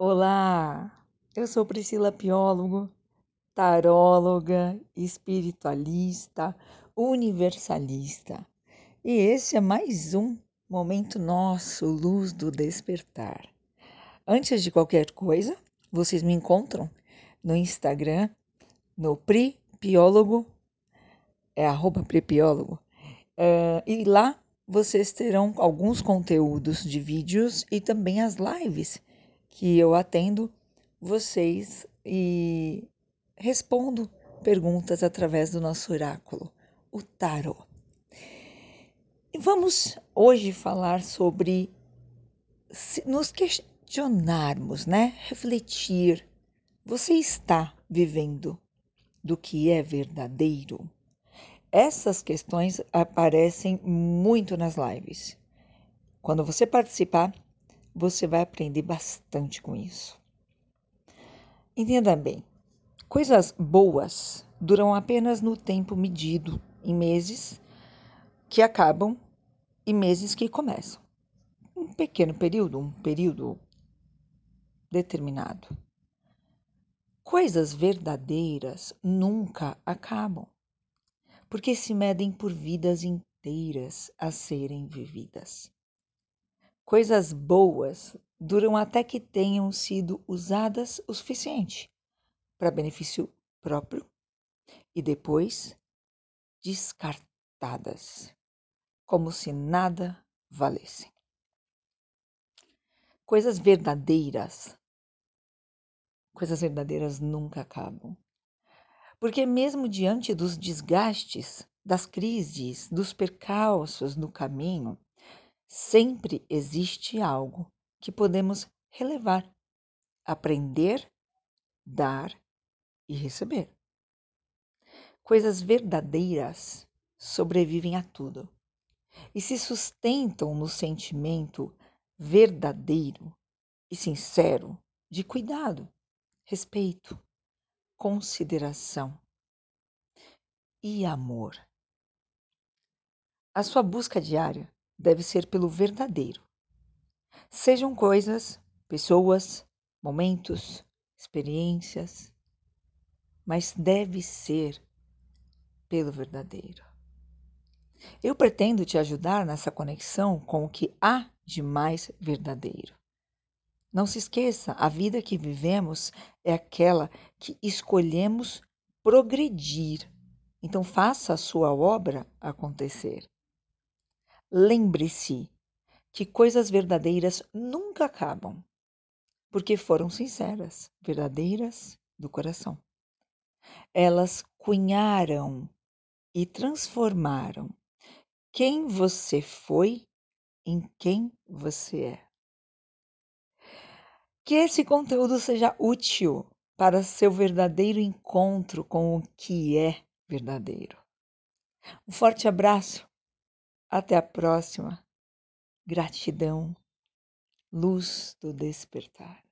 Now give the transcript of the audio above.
Olá, eu sou Priscila Piólogo, taróloga, espiritualista, universalista. E esse é mais um momento nosso, luz do despertar. Antes de qualquer coisa, vocês me encontram no Instagram, no Pri Piólogo, é arroba Pripiólogo, uh, e lá vocês terão alguns conteúdos de vídeos e também as lives que eu atendo vocês e respondo perguntas através do nosso oráculo, o tarot. E vamos hoje falar sobre nos questionarmos, né? Refletir. Você está vivendo do que é verdadeiro? Essas questões aparecem muito nas lives. Quando você participar, você vai aprender bastante com isso. Entenda bem: coisas boas duram apenas no tempo medido, em meses que acabam e meses que começam. Um pequeno período, um período determinado. Coisas verdadeiras nunca acabam, porque se medem por vidas inteiras a serem vividas. Coisas boas duram até que tenham sido usadas o suficiente para benefício próprio e depois descartadas, como se nada valessem. Coisas verdadeiras, coisas verdadeiras nunca acabam. Porque, mesmo diante dos desgastes, das crises, dos percalços no caminho, sempre existe algo que podemos relevar, aprender, dar e receber. Coisas verdadeiras sobrevivem a tudo e se sustentam no sentimento verdadeiro e sincero de cuidado, respeito, consideração e amor. A sua busca diária deve ser pelo verdadeiro. Sejam coisas, pessoas, momentos, experiências, mas deve ser pelo verdadeiro. Eu pretendo te ajudar nessa conexão com o que há de mais verdadeiro. Não se esqueça, a vida que vivemos é aquela que escolhemos progredir. Então faça a sua obra acontecer. Lembre-se que coisas verdadeiras nunca acabam, porque foram sinceras, verdadeiras do coração. Elas cunharam e transformaram quem você foi em quem você é. Que esse conteúdo seja útil para seu verdadeiro encontro com o que é verdadeiro. Um forte abraço até a próxima. Gratidão, luz do despertar.